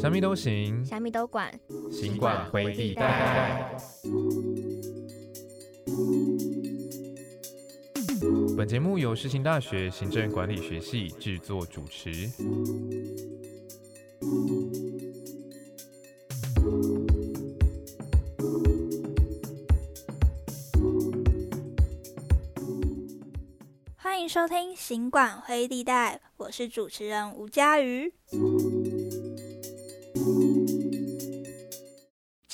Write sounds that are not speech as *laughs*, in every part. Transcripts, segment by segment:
什么都行，虾米都管，行管回地带。本节目由世新大学行政管理学系制作主持。欢迎收听《行管灰地带》，我是主持人吴佳瑜。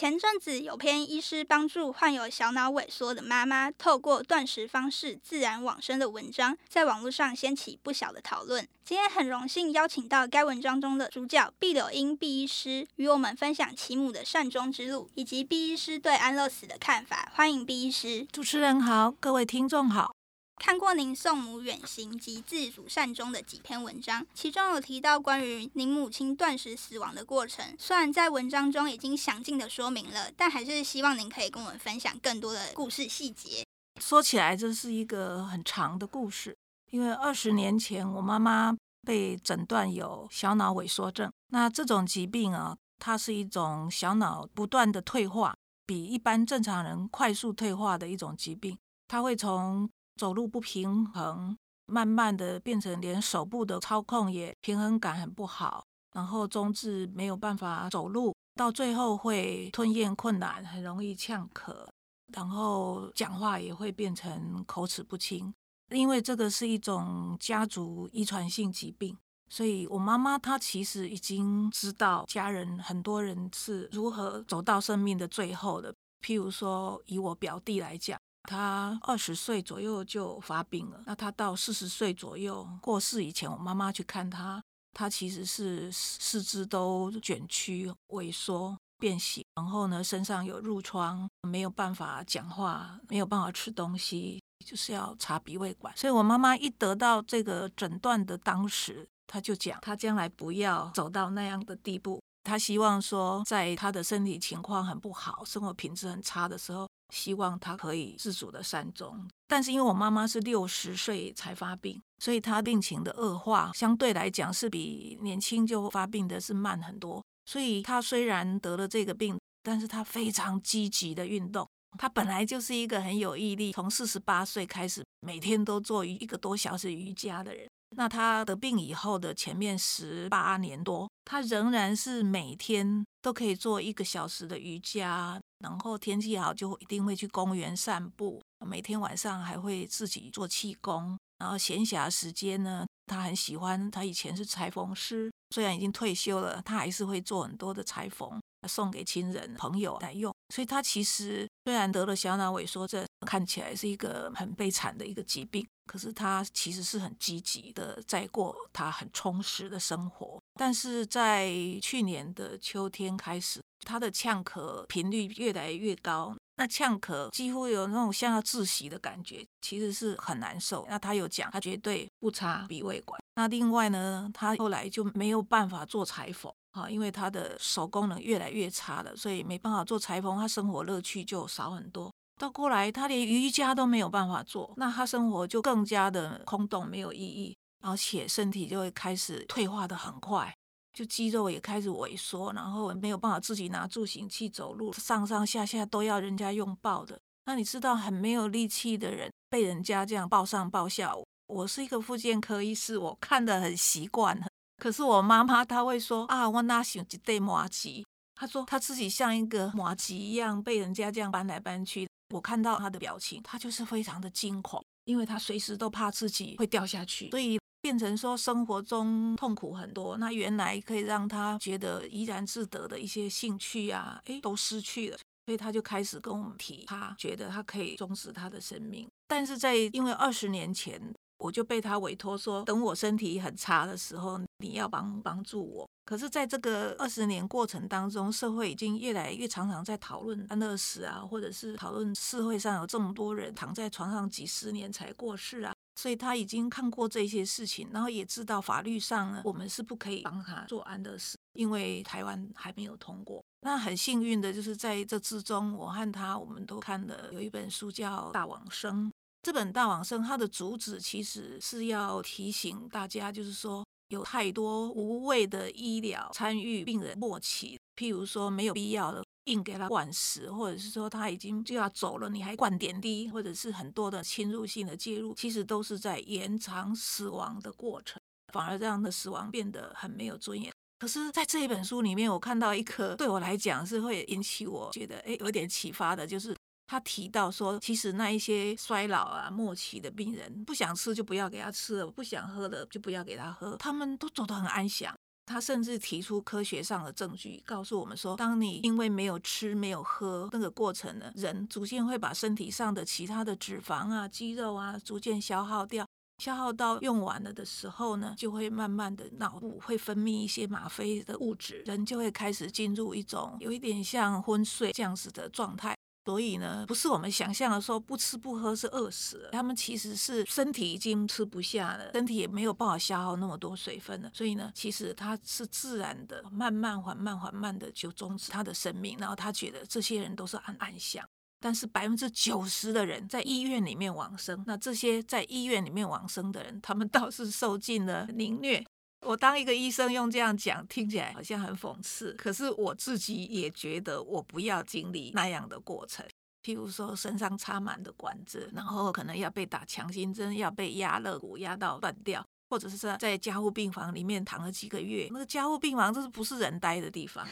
前阵子有篇医师帮助患有小脑萎缩的妈妈透过断食方式自然往生的文章，在网络上掀起不小的讨论。今天很荣幸邀请到该文章中的主角毕柳英毕医师，与我们分享其母的善终之路，以及毕医师对安乐死的看法。欢迎毕医师。主持人好，各位听众好。看过您送母远行及自主善终的几篇文章，其中有提到关于您母亲断食死亡的过程。虽然在文章中已经详尽的说明了，但还是希望您可以跟我们分享更多的故事细节。说起来，这是一个很长的故事，因为二十年前我妈妈被诊断有小脑萎缩症。那这种疾病啊，它是一种小脑不断的退化，比一般正常人快速退化的一种疾病。它会从走路不平衡，慢慢的变成连手部的操控也平衡感很不好，然后中至没有办法走路，到最后会吞咽困难，很容易呛咳，然后讲话也会变成口齿不清。因为这个是一种家族遗传性疾病，所以我妈妈她其实已经知道家人很多人是如何走到生命的最后的。譬如说，以我表弟来讲。他二十岁左右就发病了，那他到四十岁左右过世以前，我妈妈去看他，他其实是四肢都卷曲、萎缩、变形，然后呢身上有褥疮，没有办法讲话，没有办法吃东西，就是要插鼻胃管。所以我妈妈一得到这个诊断的当时，他就讲，他将来不要走到那样的地步，他希望说，在他的身体情况很不好、生活品质很差的时候。希望他可以自主的善终，但是因为我妈妈是六十岁才发病，所以她病情的恶化相对来讲是比年轻就发病的是慢很多。所以她虽然得了这个病，但是她非常积极的运动。她本来就是一个很有毅力，从四十八岁开始每天都做一个多小时瑜伽的人。那她得病以后的前面十八年多，她仍然是每天都可以做一个小时的瑜伽。然后天气好就一定会去公园散步，每天晚上还会自己做气功。然后闲暇时间呢，他很喜欢，他以前是裁缝师，虽然已经退休了，他还是会做很多的裁缝，送给亲人朋友来用。所以他其实虽然得了小脑萎缩症，看起来是一个很悲惨的一个疾病，可是他其实是很积极的在过他很充实的生活。但是在去年的秋天开始。他的呛咳频率越来越高，那呛咳几乎有那种像要窒息的感觉，其实是很难受。那他有讲，他绝对不插鼻胃管。那另外呢，他后来就没有办法做裁缝啊，因为他的手功能越来越差了，所以没办法做裁缝，他生活乐趣就少很多。到过来，他连瑜伽都没有办法做，那他生活就更加的空洞，没有意义，而且身体就会开始退化的很快。就肌肉也开始萎缩，然后没有办法自己拿助行器走路，上上下下都要人家用抱的。那你知道，很没有力气的人被人家这样抱上抱下。我是一个复健科医师，我看得很习惯。可是我妈妈她会说啊，我哪想一对麻吉？她说她自己像一个麻吉一样被人家这样搬来搬去。我看到她的表情，她就是非常的惊恐，因为她随时都怕自己会掉下去，所以。变成说生活中痛苦很多，那原来可以让他觉得怡然自得的一些兴趣啊，哎，都失去了，所以他就开始跟我们提，他觉得他可以终止他的生命。但是在因为二十年前，我就被他委托说，等我身体很差的时候，你要帮帮助我。可是，在这个二十年过程当中，社会已经越来越常常在讨论安乐死啊，或者是讨论社会上有这么多人躺在床上几十年才过世啊。所以他已经看过这些事情，然后也知道法律上呢，我们是不可以帮他做安乐死，因为台湾还没有通过。那很幸运的就是在这之中，我和他我们都看了有一本书叫《大往生》。这本《大往生》它的主旨其实是要提醒大家，就是说有太多无谓的医疗参与病人末期，譬如说没有必要的硬给他灌食，或者是说他已经就要走了，你还灌点滴，或者是很多的侵入性的介入，其实都是在延长死亡的过程，反而让的死亡变得很没有尊严。可是，在这一本书里面，我看到一个对我来讲是会引起我觉得哎有点启发的，就是他提到说，其实那一些衰老啊、末期的病人，不想吃就不要给他吃了，不想喝的就不要给他喝，他们都走得很安详。他甚至提出科学上的证据，告诉我们说，当你因为没有吃、没有喝那个过程呢，人逐渐会把身体上的其他的脂肪啊、肌肉啊逐渐消耗掉。消耗到用完了的时候呢，就会慢慢的脑部会分泌一些吗啡的物质，人就会开始进入一种有一点像昏睡这样子的状态。所以呢，不是我们想象的说不吃不喝是饿死，他们其实是身体已经吃不下了，身体也没有办法消耗那么多水分了。所以呢，其实他是自然的，慢慢缓慢缓慢的就终止他的生命。然后他觉得这些人都是暗暗想。但是百分之九十的人在医院里面往生，那这些在医院里面往生的人，他们倒是受尽了凌虐。我当一个医生用这样讲，听起来好像很讽刺。可是我自己也觉得，我不要经历那样的过程。譬如说，身上插满的管子，然后可能要被打强心针，要被压肋骨压到断掉。或者是在在加护病房里面躺了几个月，那个加护病房这是不是人待的地方？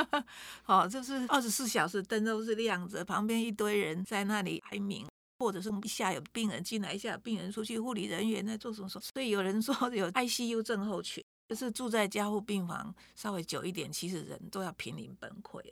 *laughs* 哦，就是二十四小时灯都是亮着，旁边一堆人在那里哀鸣，或者是一下有病人进来，一下有病人出去，护理人员在做什么？所以有人说 *laughs* 有 ICU 症候群，就是住在加护病房稍微久一点，其实人都要濒临崩溃。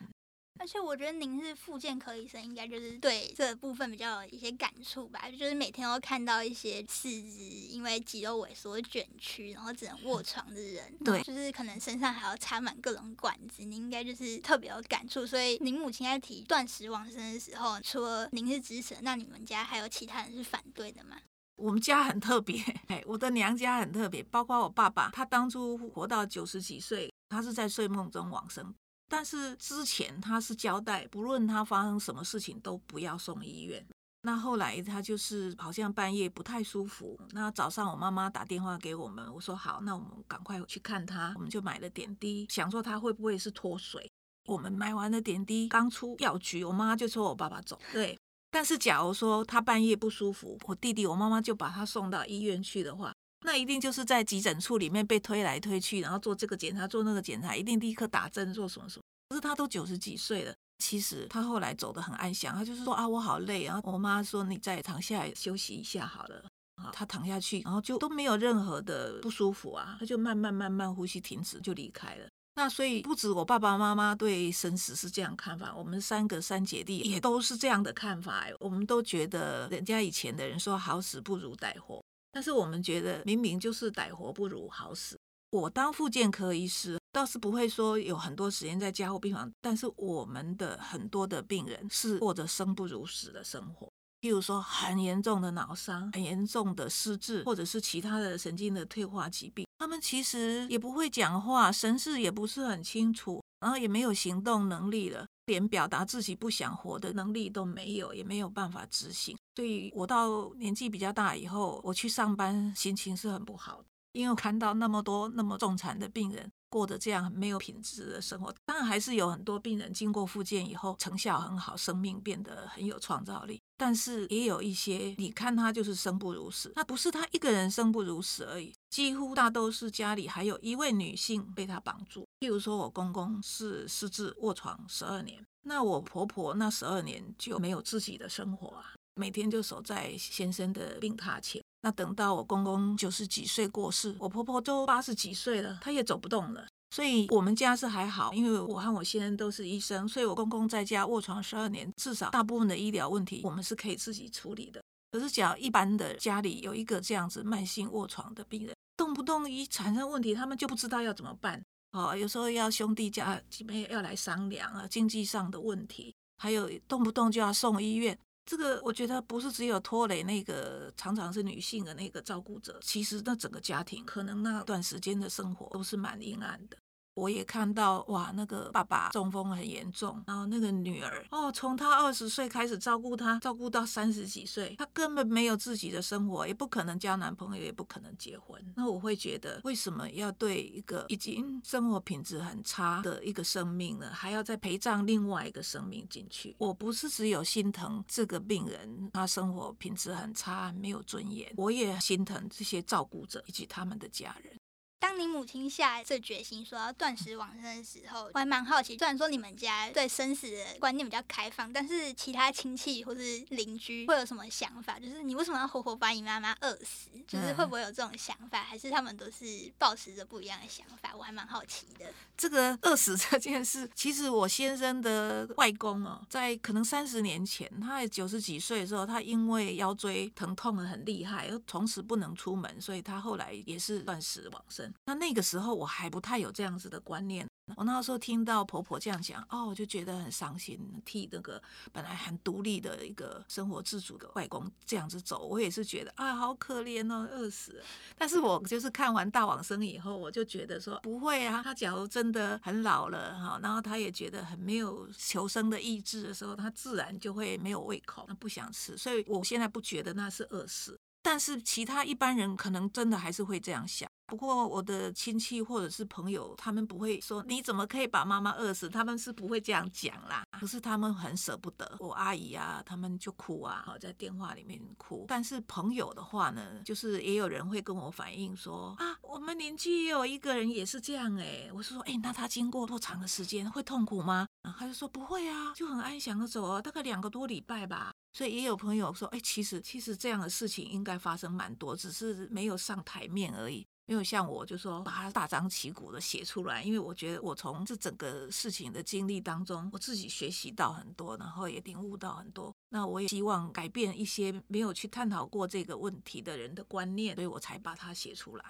而且我觉得您是复健科医生，应该就是对这部分比较有一些感触吧。就是每天都看到一些四肢因为肌肉萎缩卷曲，然后只能卧床的人，对，就是可能身上还要插满各种管子，您应该就是特别有感触。所以您母亲在提断食往生的时候，除了您是支持，那你们家还有其他人是反对的吗？我们家很特别，哎，我的娘家很特别，包括我爸爸，他当初活到九十几岁，他是在睡梦中往生。但是之前他是交代，不论他发生什么事情都不要送医院。那后来他就是好像半夜不太舒服，那早上我妈妈打电话给我们，我说好，那我们赶快去看他，我们就买了点滴，想说他会不会是脱水。我们买完了点滴，刚出药局，我妈就说我爸爸走。对，但是假如说他半夜不舒服，我弟弟我妈妈就把他送到医院去的话。那一定就是在急诊处里面被推来推去，然后做这个检查，做那个检查，一定立刻打针做什么什么。可是他都九十几岁了，其实他后来走得很安详。他就是说啊，我好累啊。我妈说你再躺下来休息一下好了。啊，他躺下去，然后就都没有任何的不舒服啊，他就慢慢慢慢呼吸停止就离开了。那所以不止我爸爸妈妈对生死是这样看法，我们三个三姐弟也都是这样的看法。我们都觉得人家以前的人说好死不如歹活。但是我们觉得，明明就是歹活不如好死。我当复健科医师，倒是不会说有很多时间在加护病房。但是我们的很多的病人是过着生不如死的生活，譬如说很严重的脑伤、很严重的失智，或者是其他的神经的退化疾病。他们其实也不会讲话，神志也不是很清楚，然后也没有行动能力了。连表达自己不想活的能力都没有，也没有办法执行。所以我到年纪比较大以后，我去上班心情是很不好的，因为我看到那么多那么重残的病人。过得这样没有品质的生活，当然还是有很多病人经过复健以后成效很好，生命变得很有创造力。但是也有一些，你看他就是生不如死，那不是他一个人生不如死而已，几乎大都是家里还有一位女性被他绑住。譬如说我公公是失智卧床十二年，那我婆婆那十二年就没有自己的生活啊，每天就守在先生的病榻前。那等到我公公九十几岁过世，我婆婆都八十几岁了，她也走不动了。所以我们家是还好，因为我和我先生都是医生，所以我公公在家卧床十二年，至少大部分的医疗问题我们是可以自己处理的。可是，只要一般的家里有一个这样子慢性卧床的病人，动不动一产生问题，他们就不知道要怎么办。哦，有时候要兄弟家姐妹要来商量啊，经济上的问题，还有动不动就要送医院。这个我觉得不是只有拖累那个常常是女性的那个照顾者，其实那整个家庭可能那段时间的生活都是蛮阴暗的。我也看到哇，那个爸爸中风很严重，然后那个女儿哦，从她二十岁开始照顾他，照顾到三十几岁，她根本没有自己的生活，也不可能交男朋友，也不可能结婚。那我会觉得，为什么要对一个已经生活品质很差的一个生命呢，还要再陪葬另外一个生命进去？我不是只有心疼这个病人，他生活品质很差，没有尊严，我也心疼这些照顾者以及他们的家人。当你母亲下这决心说要断食往生的时候，我还蛮好奇。虽然说你们家对生死的观念比较开放，但是其他亲戚或是邻居会有什么想法？就是你为什么要活活把你妈妈饿死？就是会不会有这种想法？还是他们都是抱持着不一样的想法？我还蛮好奇的。这个饿死这件事，其实我先生的外公哦，在可能三十年前，他九十几岁的时候，他因为腰椎疼痛的很厉害，又从此不能出门，所以他后来也是断食往生。那那个时候我还不太有这样子的观念，我那时候听到婆婆这样讲，哦，我就觉得很伤心，替那个本来很独立的一个生活自主的外公这样子走，我也是觉得啊，好可怜哦，饿死。但是我就是看完大往生以后，我就觉得说不会啊，他假如真的很老了哈，然后他也觉得很没有求生的意志的时候，他自然就会没有胃口，他不想吃。所以我现在不觉得那是饿死，但是其他一般人可能真的还是会这样想。不过我的亲戚或者是朋友，他们不会说你怎么可以把妈妈饿死，他们是不会这样讲啦。可是他们很舍不得，我阿姨啊，他们就哭啊，好在电话里面哭。但是朋友的话呢，就是也有人会跟我反映说啊，我们邻居也有一个人也是这样哎。我是说，哎，那他经过多长的时间会痛苦吗？他就说不会啊，就很安详的走啊，大概两个多礼拜吧。所以也有朋友说，哎，其实其实这样的事情应该发生蛮多，只是没有上台面而已。没有像我，就说把它大张旗鼓的写出来，因为我觉得我从这整个事情的经历当中，我自己学习到很多，然后也领悟到很多。那我也希望改变一些没有去探讨过这个问题的人的观念，所以我才把它写出来。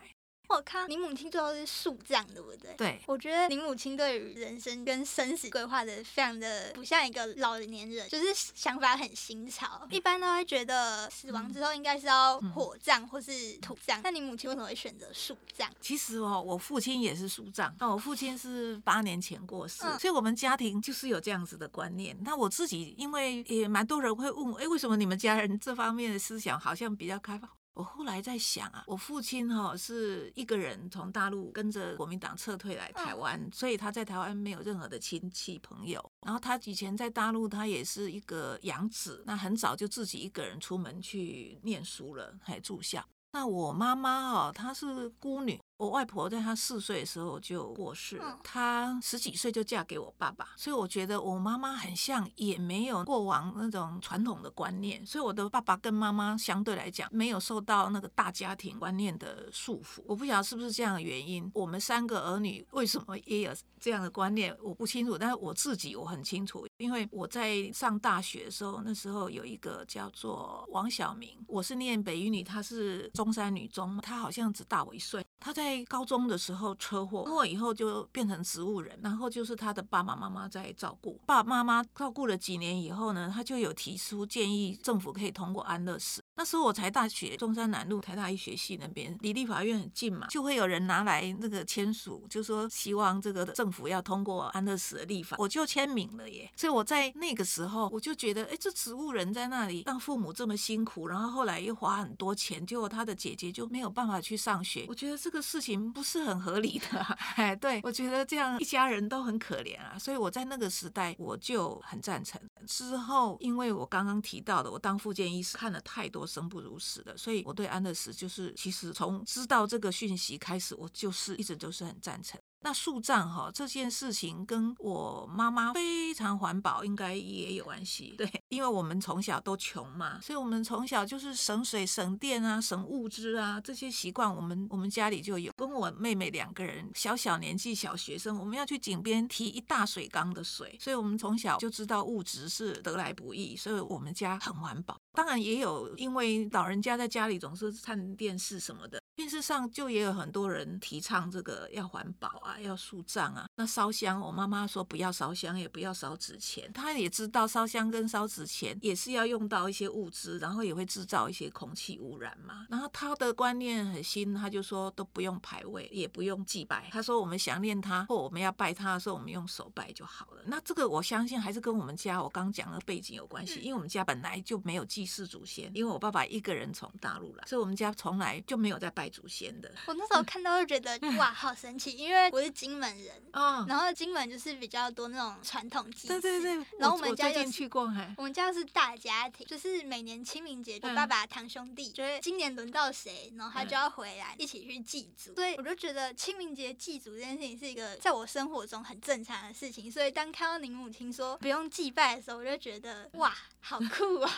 我看你母亲最后是树葬，对不对？对，我觉得你母亲对于人生跟生死规划的非常的不像一个老年人，就是想法很新潮。一般都会觉得死亡之后应该是要火葬或是土葬，那你母亲为什么会选择树葬？其实哦，我父亲也是树葬，那我父亲是八年前过世，所以我们家庭就是有这样子的观念。那我自己因为也蛮多人会问我，哎，为什么你们家人这方面的思想好像比较开放？我后来在想啊，我父亲哈是一个人从大陆跟着国民党撤退来台湾，所以他在台湾没有任何的亲戚朋友。然后他以前在大陆，他也是一个养子，那很早就自己一个人出门去念书了，还住校。那我妈妈哈，她是孤女。我外婆在她四岁的时候就过世了，她十几岁就嫁给我爸爸，所以我觉得我妈妈很像，也没有过往那种传统的观念，所以我的爸爸跟妈妈相对来讲没有受到那个大家庭观念的束缚。我不晓得是不是这样的原因，我们三个儿女为什么也有这样的观念，我不清楚，但是我自己我很清楚，因为我在上大学的时候，那时候有一个叫做王小明，我是念北语女，她是中山女中，她好像只大我一岁。她在在高中的时候车祸，车祸以后就变成植物人，然后就是他的爸爸妈妈在照顾。爸爸妈妈照顾了几年以后呢，他就有提出建议，政府可以通过安乐死。那时候我才大学，中山南路台大医学系那边离立法院很近嘛，就会有人拿来那个签署，就说希望这个政府要通过安乐死的立法，我就签名了耶。所以我在那个时候，我就觉得，哎，这植物人在那里让父母这么辛苦，然后后来又花很多钱，结果他的姐姐就没有办法去上学，我觉得这个是事情不是很合理的。*laughs* 哎，对我觉得这样一家人都很可怜啊，所以我在那个时代我就很赞成。之后，因为我刚刚提到的，我当复健医师看了太多。生不如死的，所以我对安乐死就是，其实从知道这个讯息开始，我就是一直都是很赞成。那树葬哈这件事情跟我妈妈非常环保，应该也有关系。对，因为我们从小都穷嘛，所以我们从小就是省水、省电啊、省物资啊这些习惯，我们我们家里就有。跟我妹妹两个人，小小年纪小学生，我们要去井边提一大水缸的水，所以我们从小就知道物质是得来不易，所以我们家很环保。当然也有，因为老人家在家里总是看电视什么的。电视上就也有很多人提倡这个要环保啊，要树葬啊。那烧香，我妈妈说不要烧香，也不要烧纸钱。她也知道烧香跟烧纸钱也是要用到一些物资，然后也会制造一些空气污染嘛。然后她的观念很新，她就说都不用牌位，也不用祭拜。她说我们想念他或我们要拜他的时候，我们用手拜就好了。那这个我相信还是跟我们家我刚讲的背景有关系，因为我们家本来就没有祭祀祖先，因为我爸爸一个人从大陆来，所以我们家从来就没有在拜祖先的。我那时候看到就觉得哇，好神奇，因为我是金门人，哦，然后金门就是比较多那种传统祭祀，对对对，然后我们家又是最近去过，还我们家是大家庭，就是每年清明节，就嗯爸爸堂兄弟，就是今年轮到谁，然后他就要回来一起去祭祖。所以我就觉得清明节祭祖这件事情是一个在我生活中很正常的事情。所以当看到您母亲说不用祭拜的时候，我就觉得哇，好酷哦！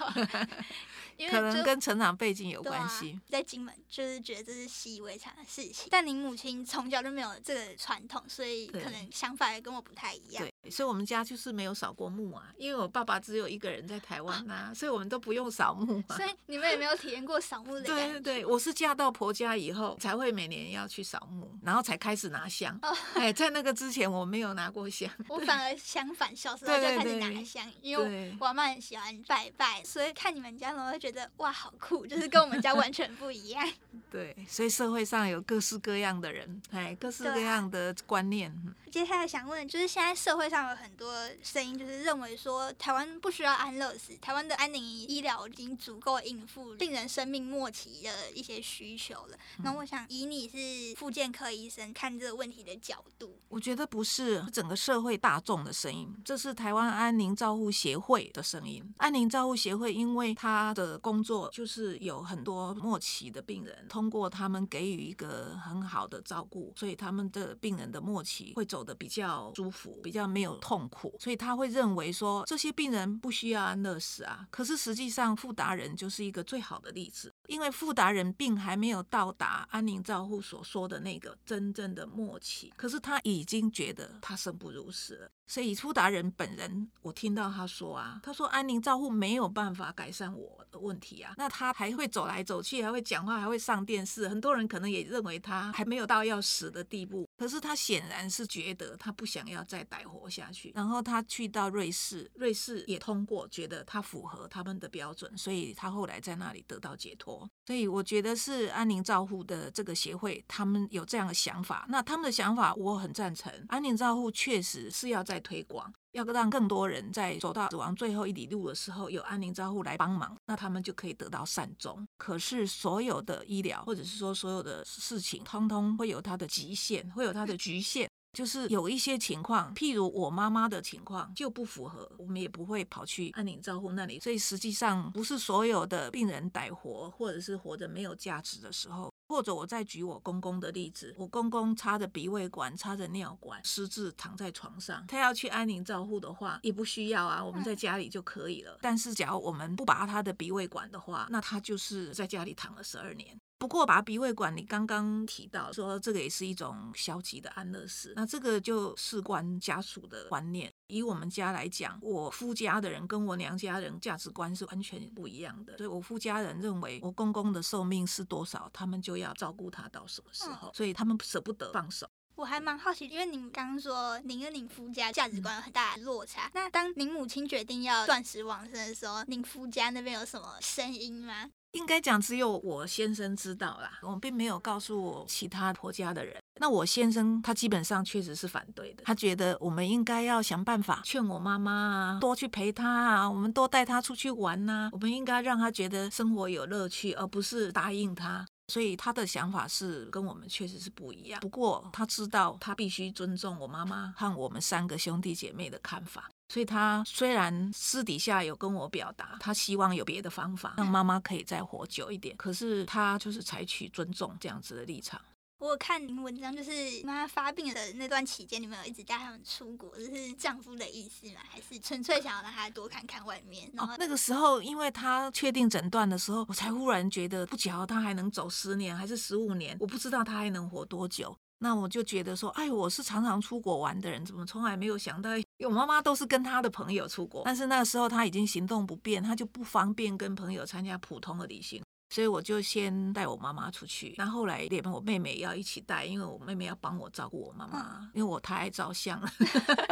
*laughs* 因为可能就跟成长背景有关系。在金门就是觉得这是习以为常的事情，但你母亲从小就没有这个传统，所以可能想法也跟我不太一样。对，所以我们家就是没有扫过墓啊，因为我爸爸只有一个人在台湾呐、所以我们都不用扫墓啊。所以你们也没有体验过扫墓的感觉。对对对，我是嫁到婆家以后才会每年要去扫墓，然后才开始拿香。哦哎，在那个之前我没有拿过香。我反而相反，小时 *laughs* 候就开始对拿香，因为我阿妈很喜欢拜拜，所以看你们家，我会觉得哇，好酷，就是跟我们家完全不一样。*laughs* 对，所以社会上有各式各样的人，哎，各式各样的观念。嗯接下来想问就是，现在社会上有很多声音，就是认为说台湾不需要安乐死，台湾的安宁医疗已经足够应付病人生命末期的一些需求了。那我想以你是复健科医生看这个问题的角度，我觉得不是整个社会大众的声音，这是台湾安宁照护协会的声音。安宁照护协会因为他的工作就是有很多末期的病人，通过他们给予一个很好的照顾，所以他们的病人的末期会走得比较舒服，比较没有痛苦，所以他会认为说这些病人不需要安乐死啊。可是实际上，富达人就是一个最好的例子。因为富达人病还没有到达安宁照护所说的那个真正的末期，可是他已经觉得他生不如死了。所以傅达人本人，我听到他说啊，他说安宁照护没有办法改善我的问题啊，那他还会走来走去，还会讲话，还会上电视，很多人可能也认为他还没有到要死的地步，可是他显然是觉得他不想要再歹活下去。然后他去到瑞士，瑞士也通过，觉得他符合他们的标准，所以他后来在那里得到解脱。所以我觉得是安宁照护的这个协会，他们有这样的想法。那他们的想法我很赞成，安宁照护确实是要在推广。要让更多人在走到死亡最后一里路的时候，有安宁照护来帮忙，那他们就可以得到善终。可是所有的医疗，或者是说所有的事情，通通会有它的极限，会有它的局限。就是有一些情况，譬如我妈妈的情况就不符合，我们也不会跑去安宁照护那里。所以实际上不是所有的病人歹活，或者是活着没有价值的时候。或者我再举我公公的例子，我公公插着鼻胃管，插着尿管，失智躺在床上，他要去安宁照护的话，也不需要啊，我们在家里就可以了。但是假如我们不拔他的鼻胃管的话，那他就是在家里躺了十二年。不过拔鼻胃管，你刚刚提到说这个也是一种消极的安乐死，那这个就事关家属的观念。以我们家来讲，我夫家的人跟我娘家人价值观是完全不一样的。所以我夫家人认为我公公的寿命是多少，他们就要照顾他到什么时候，所以他们舍不得放手。我还蛮好奇，因为您刚刚说您跟您夫家价值观有很大的落差，那当您母亲决定要断食往生的时候，您夫家那边有什么声音吗？应该讲只有我先生知道啦，我并没有告诉我其他婆家的人。那我先生他基本上确实是反对的，他觉得我们应该要想办法劝我妈妈啊，多去陪她啊，我们多带她出去玩呐、我们应该让她觉得生活有乐趣，而不是答应她。所以他的想法是跟我们确实是不一样。不过他知道他必须尊重我妈妈和我们三个兄弟姐妹的看法。所以他虽然私底下有跟我表达，他希望有别的方法让妈妈可以再活久一点，可是他就是采取尊重这样子的立场。我有看您文章，就是妈妈发病的那段期间，你们有一直带他们出国，这是丈夫的意思吗？还是纯粹想要让他多看看外面？然后哦，那个时候因为他确定诊断的时候，我才忽然觉得，不巧他还能走十年还是十五年，我不知道他还能活多久。那我就觉得说，哎，我是常常出国玩的人，怎么从来没有想到，我妈妈都是跟她的朋友出国，但是那个时候她已经行动不便，她就不方便跟朋友参加普通的旅行。所以我就先带我妈妈出去。那后来连我妹妹也要一起带，因为我妹妹要帮我照顾我妈妈，因为我太爱照相了。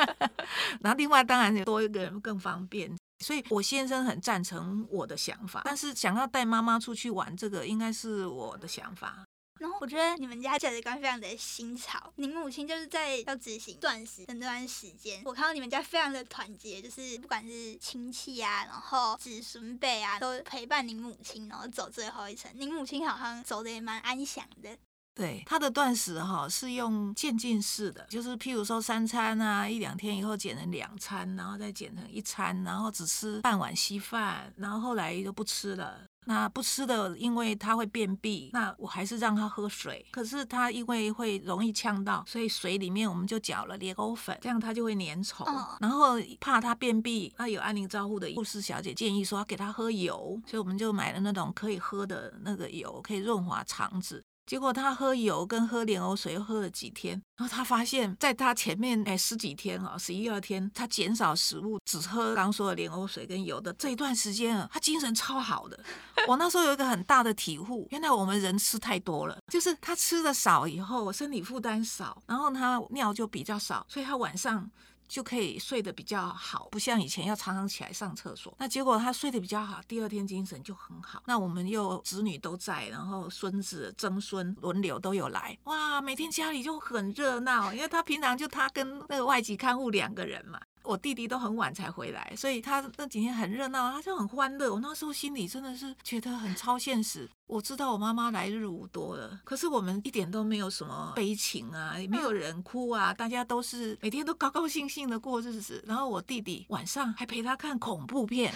*laughs* 然后另外当然多一个人更方便。所以我先生很赞成我的想法，但是想要带妈妈出去玩，这个应该是我的想法。然后我觉得你们家价值观非常的新潮。您母亲就是在要执行断食的那段时间，我看到你们家非常的团结，就是不管是亲戚啊，然后子孙辈啊，都陪伴您母亲，然后走最后一程。您母亲好像走的也蛮安详的。对他的断食哈是用渐进式的，就是譬如说三餐啊，一两天以后减成两餐，然后再减成一餐，然后只吃半碗稀饭，然后后来就不吃了。那不吃的，因为他会便秘，那我还是让他喝水。可是他因为会容易呛到，所以水里面我们就搅了莲藕粉，这样他就会粘稠。然后怕他便秘，那有安宁照护的护士小姐建议说要给他喝油，所以我们就买了那种可以喝的那个油，可以润滑肠子。结果他喝油跟喝莲藕水又喝了几天，然后他发现，在他前面哎十几天啊，十一二天，他减少食物，只喝刚说的莲藕水跟油的这一段时间啊，他精神超好的。*laughs* 我那时候有一个很大的体悟，原来我们人吃太多了，就是他吃的少以后，身体负担少，然后他尿就比较少，所以他晚上。就可以睡得比较好，不像以前要常常起来上厕所。那结果他睡得比较好，第二天精神就很好。那我们又子女都在，然后孙子、曾孙轮流都有来，哇，每天家里就很热闹，因为他平常就他跟那个外籍看护两个人嘛。我弟弟都很晚才回来，所以他那几天很热闹，他就很欢乐。我那时候心里真的是觉得很超现实。我知道我妈妈来日无多了，可是我们一点都没有什么悲情啊，也没有人哭啊，大家都是每天都高高兴兴的过日子。然后我弟弟晚上还陪他看恐怖片。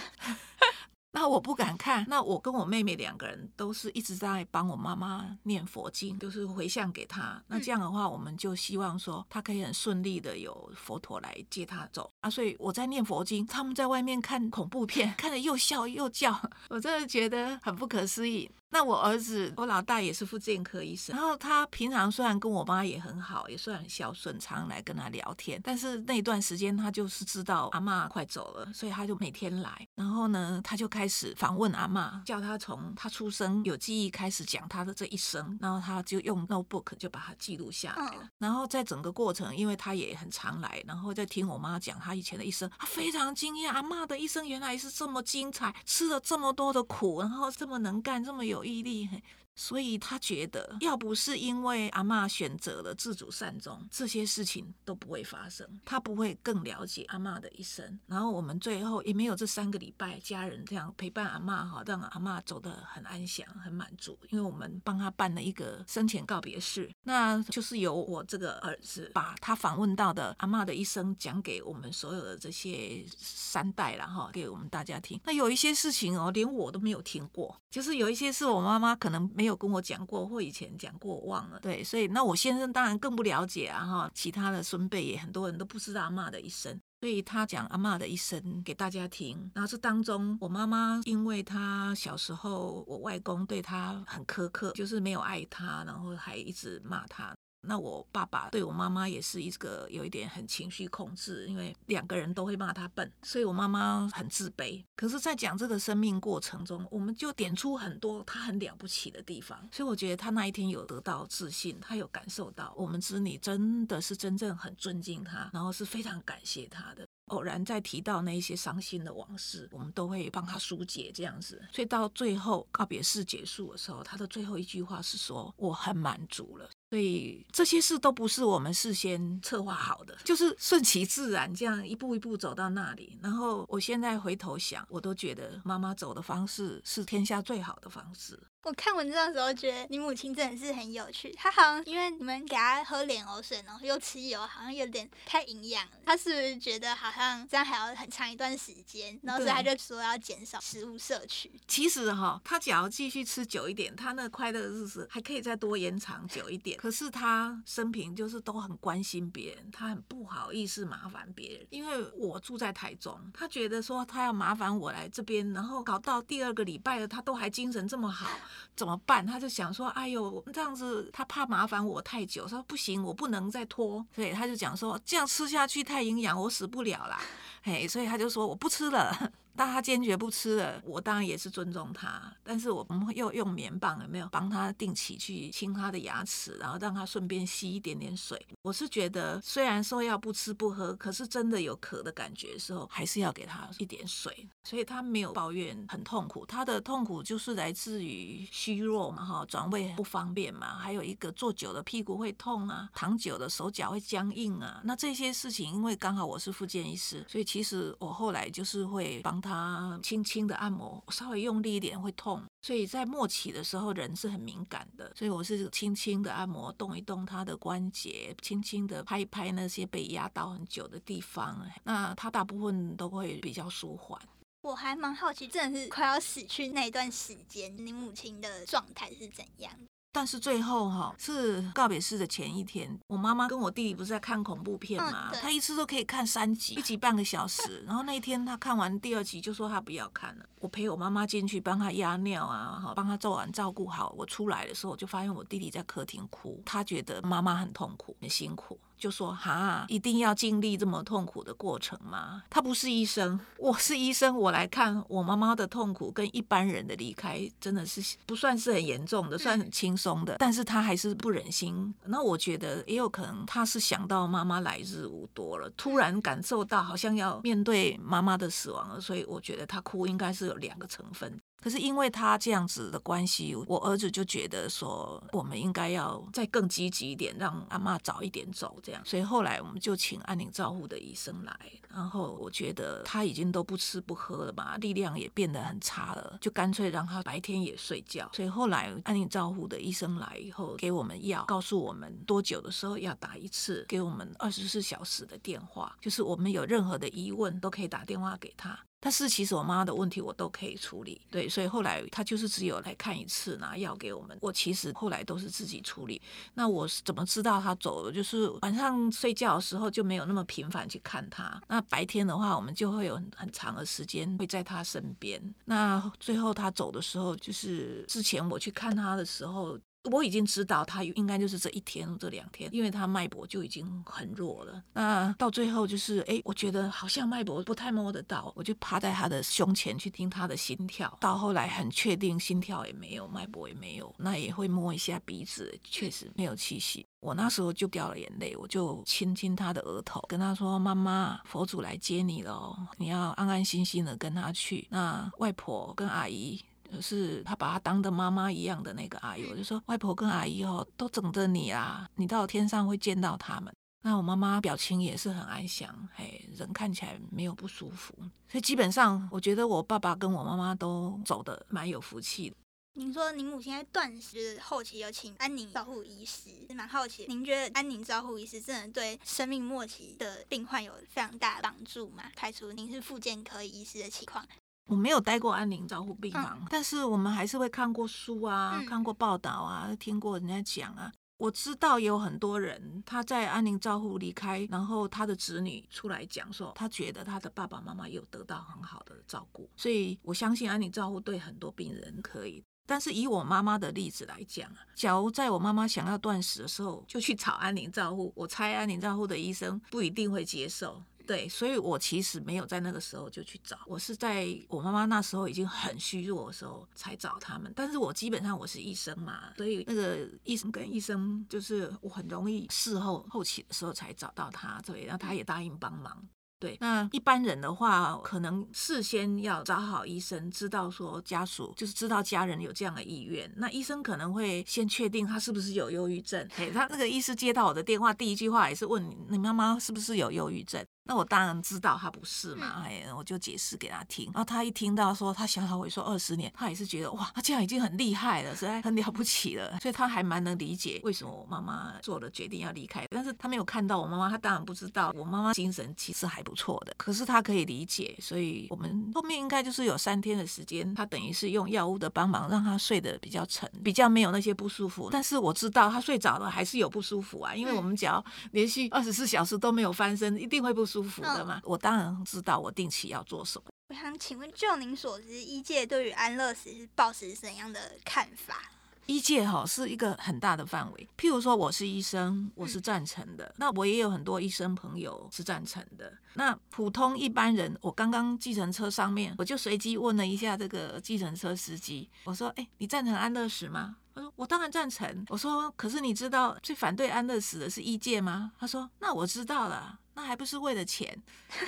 那我不敢看，那我跟我妹妹两个人都是一直在帮我妈妈念佛经，就是回向给她。那这样的话，我们就希望说她可以很顺利的有佛陀来接她走啊。所以我在念佛经，他们在外面看恐怖片，*laughs* 看得又笑又叫，*laughs* 我真的觉得很不可思议。那我儿子，我老大也是妇健科医生，然后他平常虽然跟我妈也很好，也算很孝顺，常来跟他聊天，但是那段时间他就是知道阿妈快走了，所以他就每天来，然后呢，他就开始访问阿妈，叫他从他出生有记忆开始讲他的这一生，然后他就用 notebook 就把它记录下来了。然后在整个过程，因为他也很常来，然后在听我妈讲他以前的一生，他非常惊讶，阿妈的一生原来是这么精彩，吃了这么多的苦，然后这么能干，这么有。毅力，所以他觉得，要不是因为阿妈选择了自主善终，这些事情都不会发生。他不会更了解阿妈的一生。然后我们最后也没有这三个礼拜，家人这样陪伴阿妈，哈，让阿妈走得很安详、很满足。因为我们帮他办了一个生前告别式，那就是由我这个儿子把他访问到的阿妈的一生讲给我们所有的这些三代了，哈，给我们大家听。那有一些事情哦，连我都没有听过，就是有一些是我妈妈可能没有跟我讲过，或以前讲过，我忘了。对，所以那我先生当然更不了解啊，哈，其他的孙辈也很多人都不知道阿妈的一生，所以他讲阿妈的一生给大家听。然后这当中，我妈妈因为她小时候我外公对她很苛刻，就是没有爱她，然后还一直骂她。那我爸爸对我妈妈也是一个有一点很情绪控制，因为两个人都会骂他笨，所以我妈妈很自卑。可是，在讲这个生命过程中，我们就点出很多他很了不起的地方。所以我觉得他那一天有得到自信，他有感受到我们子女真的是真正很尊敬他，然后是非常感谢他的。偶然在提到那一些伤心的往事，我们都会帮他疏解这样子。所以到最后告别式结束的时候，他的最后一句话是说：“我很满足了。”所以这些事都不是我们事先策划好的，就是顺其自然，这样一步一步走到那里。然后我现在回头想，我都觉得妈妈走的方式是天下最好的方式。我看文章的时候，觉得你母亲真的是很有趣。她好像因为你们给她喝莲藕水，然后又吃油，好像有点太营养了。她是不是觉得好像这样还要很长一段时间？然后所以她就说要减少食物摄取。其实哈，她只要继续吃久一点，她那快乐的日子还可以再多延长久一点。可是他生平就是都很关心别人，他很不好意思麻烦别人。因为我住在台中，他觉得说他要麻烦我来这边，然后搞到第二个礼拜了，他都还精神这么好。怎么办？他就想说：“哎呦，这样子他怕麻烦我太久，说不行，我不能再拖。”所以他就讲说：“这样吃下去太营养，我死不了啦。”嘿，所以他就说：“我不吃了。”但他坚决不吃了，我当然也是尊重他，但是我们又用棉棒有没有帮他定期去清他的牙齿，然后让他顺便吸一点点水。我是觉得，虽然说要不吃不喝，可是真的有渴的感觉的时候，还是要给他一点水。所以他没有抱怨很痛苦，他的痛苦就是来自于虚弱嘛，哈，转位不方便嘛，还有一个坐久了屁股会痛啊，躺久了手脚会僵硬啊。那这些事情，因为刚好我是复健医师，所以其实我后来就是会帮他轻轻的按摩，稍微用力一点会痛。所以在末期的时候，人是很敏感的，所以我是轻轻的按摩，动一动他的关节，轻轻的拍一拍那些被压到很久的地方，那他大部分都会比较舒缓。我还蛮好奇，真的是快要死去那段时间，你母亲的状态是怎样？但是最后哈是告别式的前一天，我妈妈跟我弟弟不是在看恐怖片嘛？他一次都可以看三集，一集半个小时。然后那一天他看完第二集就说他不要看了。我陪我妈妈进去帮他压尿啊，哈，帮他做完照顾好。我出来的时候我就发现我弟弟在客厅哭，他觉得妈妈很痛苦很辛苦。就说哈，一定要经历这么痛苦的过程吗？他不是医生，我是医生，我来看我妈妈的痛苦跟一般人的离开，真的是不算是很严重的，算很轻松的。但是他还是不忍心。那我觉得也有可能，他是想到妈妈来日无多了，突然感受到好像要面对妈妈的死亡了，所以我觉得他哭应该是有两个成分。可是因为他这样子的关系，我儿子就觉得说，我们应该要再更积极一点，让阿妈早一点走，这样。所以后来我们就请安宁照护的医生来，然后我觉得他已经都不吃不喝了嘛，力量也变得很差了，就干脆让他白天也睡觉。所以后来安宁照护的医生来以后，给我们药，告诉我们多久的时候要打一次，给我们二十四小时的电话，就是我们有任何的疑问都可以打电话给他。但是其实我妈的问题我都可以处理，对，所以后来她就是只有来看一次，拿药给我们。我其实后来都是自己处理。那我是怎么知道她走了？就是晚上睡觉的时候就没有那么频繁去看她。那白天的话，我们就会有很很长的时间会在她身边。那最后她走的时候，就是之前我去看她的时候。我已经知道他应该就是这一天这两天，因为他脉搏就已经很弱了。那到最后就是，哎，我觉得好像脉搏不太摸得到，我就趴在他的胸前去听他的心跳。到后来很确定心跳也没有，脉搏也没有，那也会摸一下鼻子，确实没有气息。我那时候就掉了眼泪，我就亲亲他的额头，跟他说：“妈妈，佛祖来接你了，你要安安心心的跟他去。那外婆跟阿姨。”是他把他当的妈妈一样的那个阿姨，我就说外婆跟阿姨哦都等着你啊，你到天上会见到他们。那我妈妈表情也是很安详，嘿，人看起来没有不舒服，所以基本上我觉得我爸爸跟我妈妈都走的蛮有福气的。您说您母亲在断食后期有请安宁照护医师，蛮好奇，您觉得安宁照护医师真的对生命末期的病患有非常大的帮助吗？排除您是复健科医师的情况。我没有待过安宁照护病房，但是我们还是会看过书啊，看过报道啊，听过人家讲啊。我知道有很多人他在安宁照护离开，然后他的子女出来讲说，他觉得他的爸爸妈妈有得到很好的照顾，所以我相信安宁照护对很多病人可以。但是以我妈妈的例子来讲啊，假如在我妈妈想要断食的时候就去找安宁照护，我猜安宁照护的医生不一定会接受。对，所以我其实没有在那个时候就去找，我是在我妈妈那时候已经很虚弱的时候才找他们。但是我基本上我是医生嘛，所以那个医生跟医生就是我很容易事后后期的时候才找到他，对，然后他也答应帮忙。对，那一般人的话，可能事先要找好医生，知道说家属就是知道家人有这样的意愿，那医生可能会先确定他是不是有忧郁症。嘿，他那个医师接到我的电话，第一句话也是问你，你妈妈是不是有忧郁症？那我当然知道他不是嘛，哎，我就解释给他听。然后他一听到说他小小萎缩二十年，他也是觉得哇，他这样已经很厉害了，实在很了不起了。所以他还蛮能理解为什么我妈妈做了决定要离开。但是他没有看到我妈妈，他当然不知道我妈妈精神其实还不错的。可是他可以理解，所以我们后面应该就是有三天的时间，他等于是用药物的帮忙让他睡得比较沉，比较没有那些不舒服。但是我知道他睡着了还是有不舒服啊，因为我们只要连续二十四小时都没有翻身，一定会不舒服的嘛。我当然知道我定期要做什么。我想请问，就您所知，医界对于安乐死是抱持怎样的看法？医界哈是一个很大的范围。譬如说，我是医生，我是赞成的，那我也有很多医生朋友是赞成的。那普通一般人，我刚刚计程车上面，我就随机问了一下这个计程车司机，我说：“哎，你赞成安乐死吗？”他说：“我当然赞成。”我说：“可是你知道最反对安乐死的是医界吗？”他说：“那我知道了，那还不是为了钱。*laughs* ”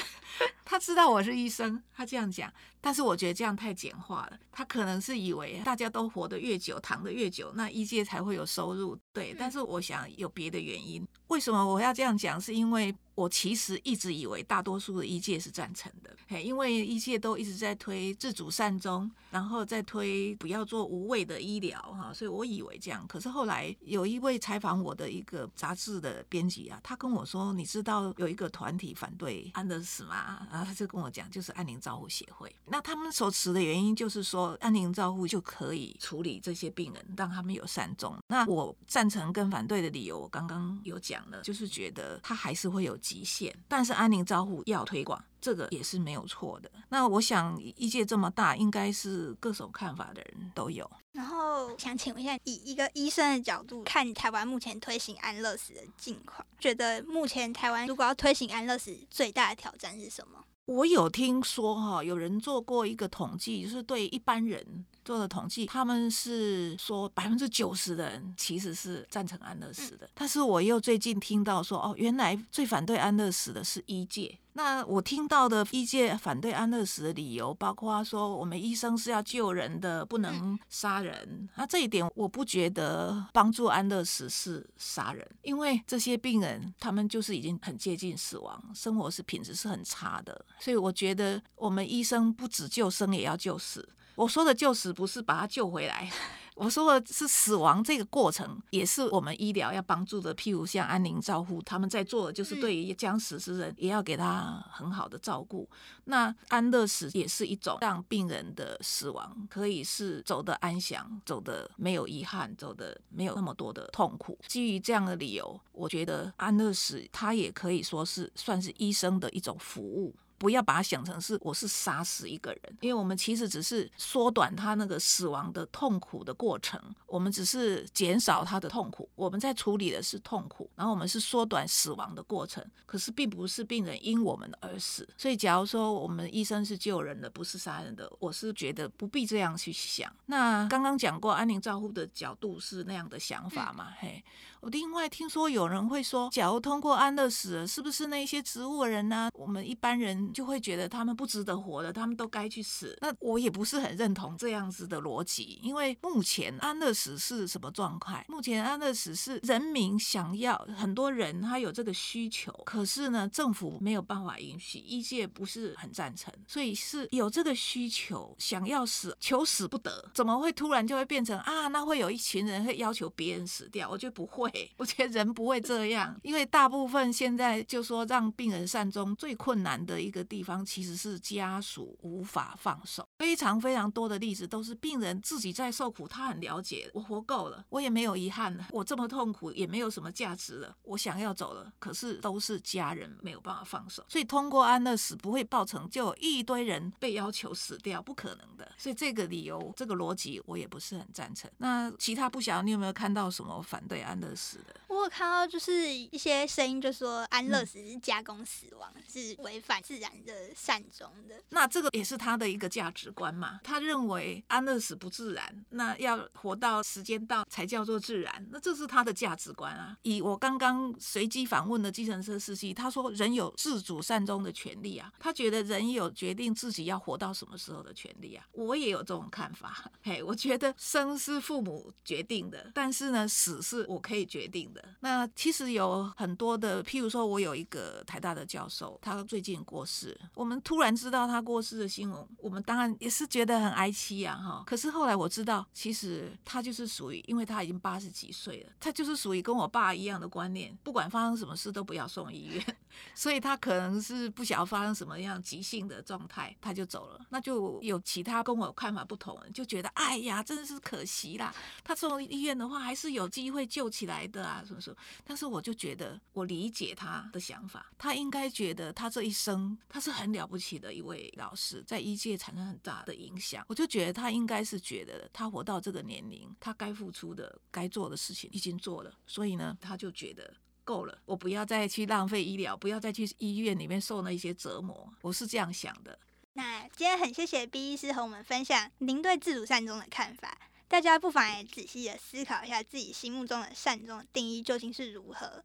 他知道我是医生，他这样讲，但是我觉得这样太简化了。他可能是以为大家都活得越久，躺得越久，那医界才会有收入。对，但是我想有别的原因。为什么我要这样讲？是因为我其实一直以为大多数的医界是赞成的，嘿，因为医界都一直在推自主善终，然后再推不要做无谓的医疗，哈，所以我以为这样。可是后来有一位采访我的一个杂志的编辑啊，他跟我说：“你知道有一个团体反对安乐死吗？”然后他就跟我讲，就是安宁照护协会。那他们所持的原因就是说，安宁照护就可以处理这些病人，让他们有善终。那我赞成跟反对的理由，我刚刚有讲了，就是觉得他还是会有极限。但是安宁照护要推广，这个也是没有错的。那我想，医界这么大，应该是各种看法的人都有。然后想请问一下，以一个医生的角度看台湾目前推行安乐死的境况，觉得目前台湾如果要推行安乐死，最大的挑战是什么？我有听说哈，有人做过一个统计，就是对一般人做的统计，他们是说百分之九十的人其实是赞成安乐死的。但是我又最近听到说，哦，原来最反对安乐死的是医界。那我听到的医界反对安乐死的理由，包括说我们医生是要救人的，不能杀人。那这一点我不觉得帮助安乐死是杀人，因为这些病人他们就是已经很接近死亡，生活是品质是很差的。所以我觉得我们医生不只救生，也要救死。我说的救死不是把他救回来。我说的是死亡这个过程，也是我们医疗要帮助的。譬如像安宁照护，他们在做的就是对于将死之人，也要给他很好的照顾。那安乐死也是一种让病人的死亡可以是走得安详，走得没有遗憾，走得没有那么多的痛苦。基于这样的理由，我觉得安乐死它也可以说是算是医生的一种服务。不要把它想成是我是杀死一个人，因为我们其实只是缩短他那个死亡的痛苦的过程，我们只是减少他的痛苦，我们在处理的是痛苦，然后我们是缩短死亡的过程，可是并不是病人因我们而死。所以，假如说我们医生是救人的，不是杀人的，我是觉得不必这样去想。那刚刚讲过安宁照护的角度是那样的想法嘛？嘿。我另外听说有人会说，假如通过安乐死，是不是那些植物人呢？我们一般人就会觉得他们不值得活的，他们都该去死。那我也不是很认同这样子的逻辑，因为目前安乐死是什么状态？目前安乐死是人民想要，很多人他有这个需求，可是呢，政府没有办法允许，医界不是很赞成，所以是有这个需求，想要死，求死不得，怎么会突然就会变成啊？那会有一群人会要求别人死掉？我觉得不会。*laughs* 我觉得人不会这样，因为大部分现在就说让病人善终最困难的一个地方，其实是家属无法放手。非常非常多的例子都是病人自己在受苦，他很了解，我活够了，我也没有遗憾了，我这么痛苦也没有什么价值了，我想要走了，可是都是家人没有办法放手，所以通过安乐死不会报成就有一堆人被要求死掉，不可能的。所以这个理由、这个逻辑我也不是很赞成。那其他不晓得你有没有看到什么反对安乐死？我有看到就是一些声音，就说安乐死是加工死亡，是违反自然的善终的。那这个也是他的一个价值观嘛？他认为安乐死不自然，那要活到时间到才叫做自然。那这是他的价值观啊。以我刚刚随机访问的计程车司机，他说人有自主善终的权利啊，他觉得人有决定自己要活到什么时候的权利啊。我也有这种看法。嘿，我觉得生是父母决定的，但是呢，死是我可以决定的。那其实有很多的，譬如说，我有一个台大的教授，他最近过世，我们突然知道他过世的新闻，我们当然也是觉得很哀戚呀，哈。可是后来我知道，其实他就是属于，因为他已经八十几岁了，他就是属于跟我爸一样的观念，不管发生什么事都不要送医院。所以他可能是不晓得发生什么样急性的状态，他就走了。那就有其他跟我看法不同就觉得，哎呀，真的是可惜啦。他送医院的话，还是有机会救起来的啊，什么什么。但是我就觉得，我理解他的想法，他应该觉得他这一生他是很了不起的一位老师，在医界产生很大的影响。我就觉得他应该是觉得，他活到这个年龄，他该付出的、该做的事情已经做了，所以呢，他就觉得。够了，我不要再去浪费医疗，不要再去医院里面受那些折磨。我是这样想的。那今天很谢谢 B 医师和我们分享您对自主善终的看法，大家不妨也仔细的思考一下自己心目中的善终的定义究竟是如何。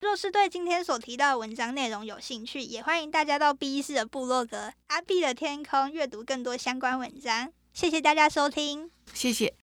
若是对今天所提到的文章内容有兴趣，也欢迎大家到 B 医师的部落格阿 B 的天空阅读更多相关文章。谢谢大家收听，谢谢。